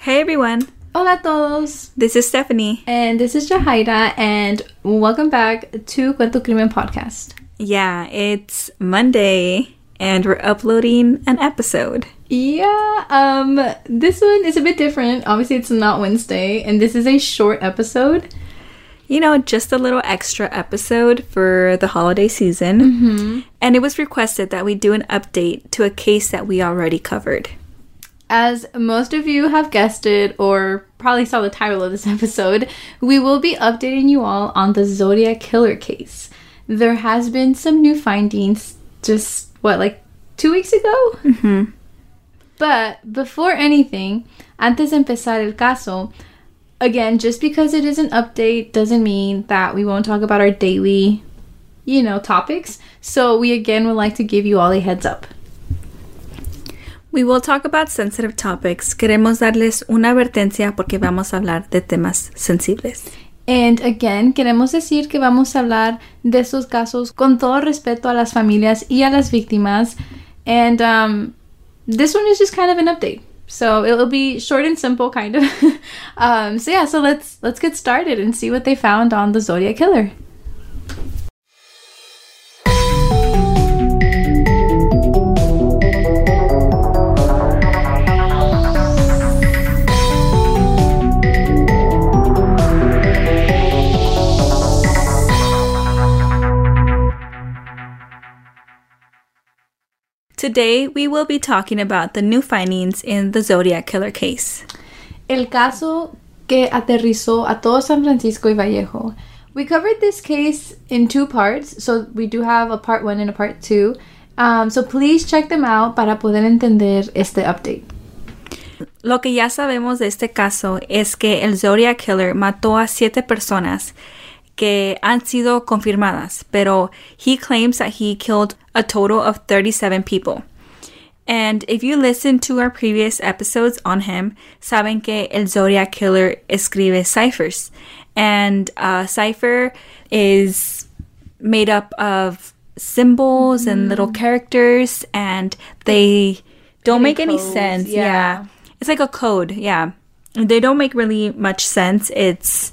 Hey everyone, Hola a todos. this is Stephanie. And this is Jahaira, and welcome back to Cuento Crimen Podcast. Yeah, it's Monday and we're uploading an episode. Yeah, um, this one is a bit different. Obviously, it's not Wednesday, and this is a short episode. You know, just a little extra episode for the holiday season. Mm-hmm. And it was requested that we do an update to a case that we already covered. As most of you have guessed it, or probably saw the title of this episode, we will be updating you all on the Zodiac Killer case. There has been some new findings just, what, like two weeks ago? Mm-hmm. But before anything, antes de empezar el caso, again, just because it is an update doesn't mean that we won't talk about our daily, you know, topics. So we again would like to give you all a heads up. We will talk about sensitive topics. Queremos darles una advertencia porque vamos a hablar de temas sensibles. And again, queremos decir que vamos a hablar de estos casos con todo respeto a las familias y a las víctimas. And um, this one is just kind of an update. So it'll be short and simple, kind of. um, so yeah, so let's let's get started and see what they found on the Zodiac Killer. Today, we will be talking about the new findings in the Zodiac Killer case. El caso que aterrizó a todo San Francisco y Vallejo. We covered this case in two parts, so we do have a part one and a part two. Um, so please check them out para poder entender este update. Lo que ya sabemos de este caso es que el Zodiac Killer mató a siete personas que han sido confirmadas, pero he claims that he killed a total of 37 people. And if you listen to our previous episodes on him, saben que el Zodiac Killer escribe ciphers. And a cipher is made up of symbols and little mm-hmm. characters, and they don't make any sense. yeah. yeah. It's like a code, yeah. They don't make really much sense. It's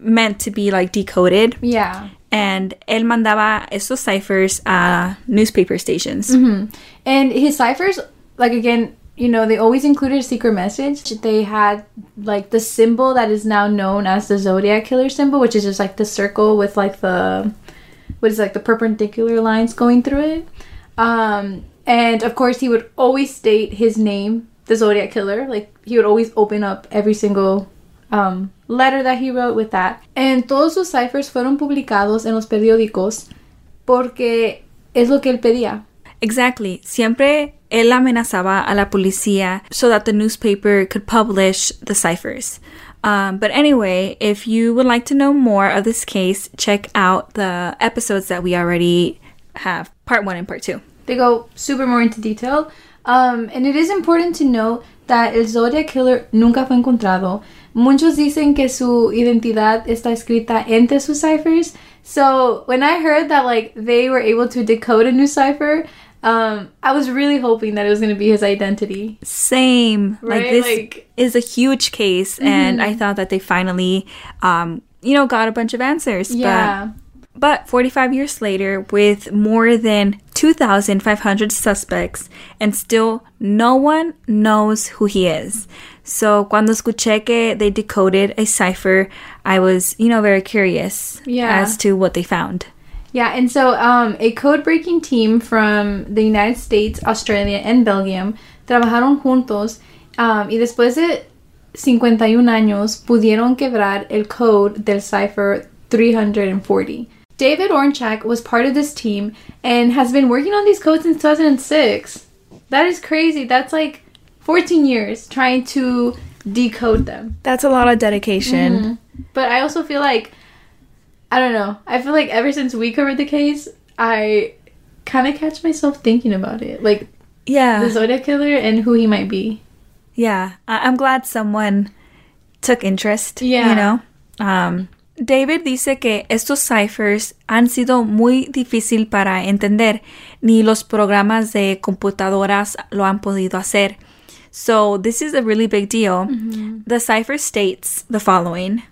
meant to be like decoded. Yeah. And él mandaba esos ciphers a newspaper stations. And his ciphers, like again, you know, they always included a secret message. They had like the symbol that is now known as the Zodiac Killer symbol, which is just like the circle with like the what is like the perpendicular lines going through it. Um, and of course, he would always state his name, the Zodiac Killer. Like he would always open up every single um, letter that he wrote with that. And todos sus ciphers fueron publicados en los periódicos porque es lo que él pedía. Exactly. Siempre él amenazaba a la policía so that the newspaper could publish the ciphers. Um, but anyway, if you would like to know more of this case, check out the episodes that we already have, part one and part two. They go super more into detail. Um, and it is important to note that el Zodiac Killer nunca fue encontrado. Muchos dicen que su identidad está escrita entre sus ciphers. So when I heard that like they were able to decode a new cipher, um, I was really hoping that it was going to be his identity. Same. Like Right, this like- is a huge case, and I thought that they finally, um, you know, got a bunch of answers. Yeah. But, but 45 years later, with more than 2,500 suspects, and still no one knows who he is. So cuando escuché que they decoded a cipher, I was, you know, very curious Yeah. as to what they found. Yeah, and so um, a code breaking team from the United States, Australia, and Belgium trabajaron juntos um, y después de 51 años pudieron quebrar el code del cipher 340. David Oranchak was part of this team and has been working on these codes since 2006. That is crazy. That's like 14 years trying to decode them. That's a lot of dedication. Mm-hmm. But I also feel like I don't know. I feel like ever since we covered the case, I kind of catch myself thinking about it, like Yeah. the Zodiac killer and who he might be. Yeah, I- I'm glad someone took interest. Yeah. You know? Um, David dice que estos ciphers han sido muy difícil para entender, ni los programas de computadoras lo han podido hacer. So, this is a really big deal. Mm-hmm. The cipher states the following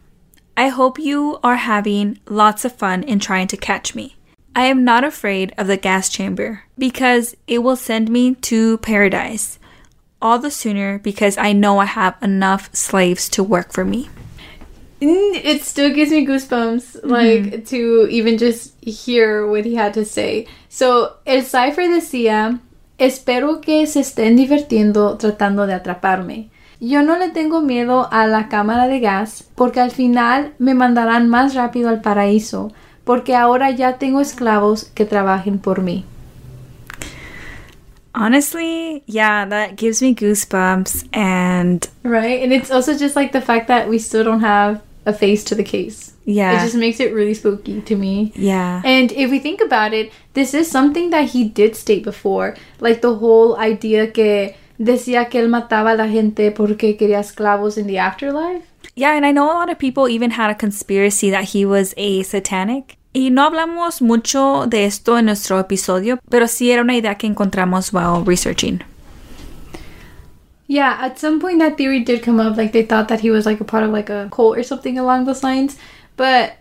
I hope you are having lots of fun in trying to catch me. I am not afraid of the gas chamber because it will send me to paradise all the sooner because I know I have enough slaves to work for me. Mm, It still gives me goosebumps, like to even just hear what he had to say. So, el cipher decía: Espero que se estén divirtiendo tratando de atraparme. Yo no le tengo miedo a la cámara de gas porque al final me mandarán más rápido al paraíso porque ahora ya tengo esclavos que trabajen por mí. Honestly, yeah, that gives me goosebumps. And Right? And it's also just like the fact that we still don't have a face to the case. yeah, It just makes it really spooky to me. yeah, And if we think about it, this is something that he did state before. Like the whole idea que decía que él mataba a la gente porque quería esclavos in the afterlife. yeah. And I know a lot of people even had a conspiracy that he was a satanic. Y no hablamos mucho de esto en nuestro episodio, pero sí era una idea que encontramos while researching. Yeah, at some point that theory did come up. Like they thought that he was like a part of like a cult or something along those lines. But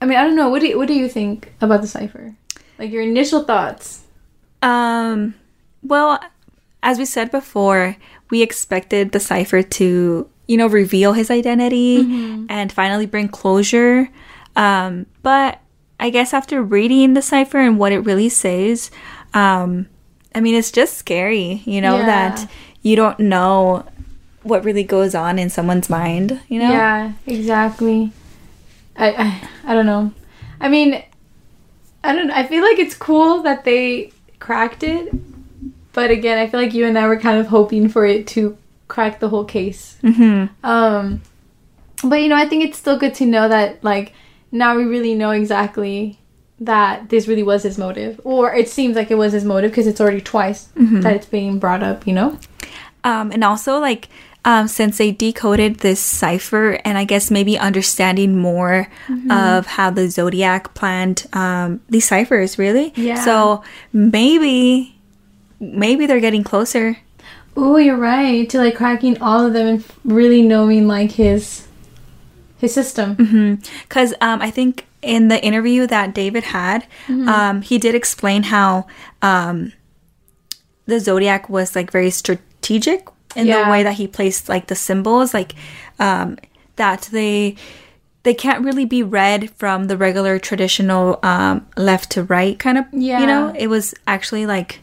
I mean, I don't know. What do you, what do you think about the cipher? Like your initial thoughts? Um, well, as we said before, we expected the cipher to, you know, reveal his identity and finally bring closure. Um, but I guess after reading the cipher and what it really says, um, I mean, it's just scary, you know, Yeah. that you don't know what really goes on in someone's mind, you know? Yeah, exactly. I, I I don't know. I mean, I don't. I feel like it's cool that they cracked it, but again, I feel like you and I were kind of hoping for it to crack the whole case. hmm Um, but you know, I think it's still good to know that like now we really know exactly that this really was his motive, or it seems like it was his motive because it's already twice that it's being brought up. You know? Um, and also, like, um, since they decoded this cipher, and I guess maybe understanding more of how the zodiac planned um, these ciphers, really. Yeah. So maybe, maybe they're getting closer. Oh, you're right. To like cracking all of them and really knowing like his his system. Because um, I think in the interview that David had, um, he did explain how um, the zodiac was like very strategic in Yeah. the way that he placed like the symbols, like um, that they they can't really be read from the regular traditional um, left to right kind of. Yeah. you know, it was actually like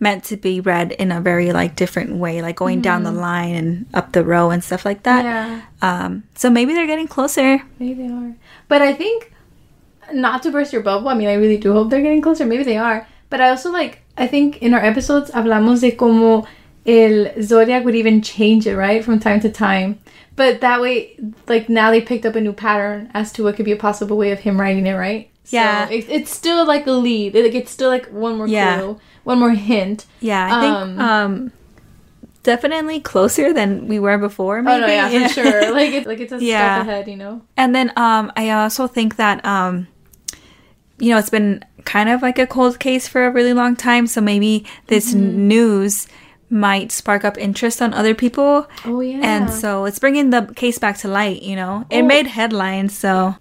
meant to be read in a very like different way, like going down the line and up the row and stuff like that. Yeah, Um, so maybe they're getting closer. maybe they are. But I think not to burst your bubble. I mean, I really do hope they're getting closer. Maybe they are. But I also like. I think in our episodes hablamos de como el zodiac would even change it right from time to time. But that way, like now they picked up a new pattern as to what could be a possible way of him writing it, right? Yeah. So it, it's still like a lead. Like it's still like one more Yeah. clue, one more hint. Yeah, I think Um, um, definitely closer than we were before. Oh Maybe. no, yeah, for sure. Like it's like it's a Yeah. step ahead, you know. And then um, I also think that um, you know, it's been kind of like a cold case for a really long time. So maybe this Mm-hmm. news might spark up interest on other people. Oh yeah. And so it's bringing the case back to light, you know. It Oh. made headlines, so.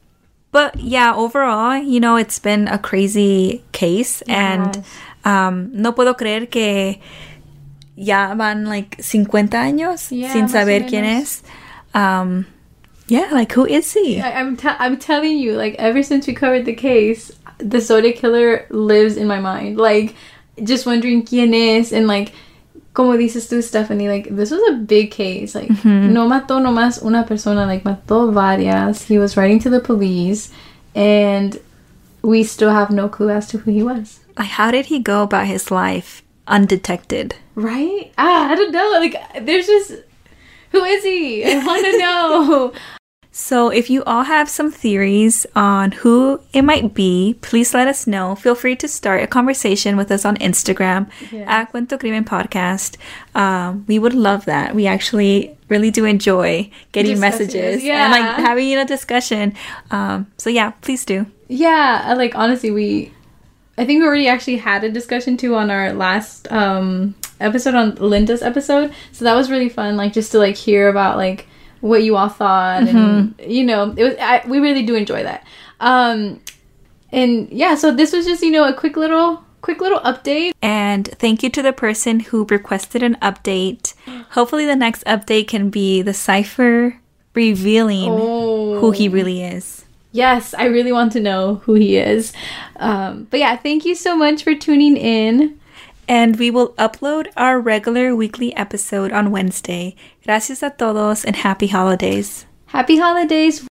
But yeah, overall, you know, it's been a crazy case. And um, no puedo creer que ya van like 50 años Yeah, sin saber quién es. Um, yeah, like who is he? I, I'm te- I'm telling you, like ever since we covered the case, the soda killer lives in my mind. Like just wondering quién es and like como dices tú, Stephanie, like this was a big case. Like no mató nomás una persona, like mató varias. He was writing to the police, and we still have no clue as to who he was. Like, how did he go about his life undetected? Right? Ah, I don't know. Like, there's just. Who is he? I want to know. So, if you all have some theories on who it might be, please let us know. Feel free to start a conversation with us on Instagram at Cuento Crimen Podcast. Um, we would love that. We actually really do enjoy getting messages this, and like having a discussion. Um, so, yeah, please do. Yeah, like honestly, we I think we already actually had a discussion too on our last um episode on Linda's episode. So that was really fun like just to like hear about like what you all thought and you know, it was I, we really do enjoy that. Um and yeah, so this was just, you know, a quick little quick little update. And thank you to the person who requested an update. Hopefully, the next update can be the cipher revealing who he really is. Yes, I really want to know who he is. Um but yeah, thank you so much for tuning in. And we will upload our regular weekly episode on Wednesday. Gracias a todos and happy holidays. Happy holidays.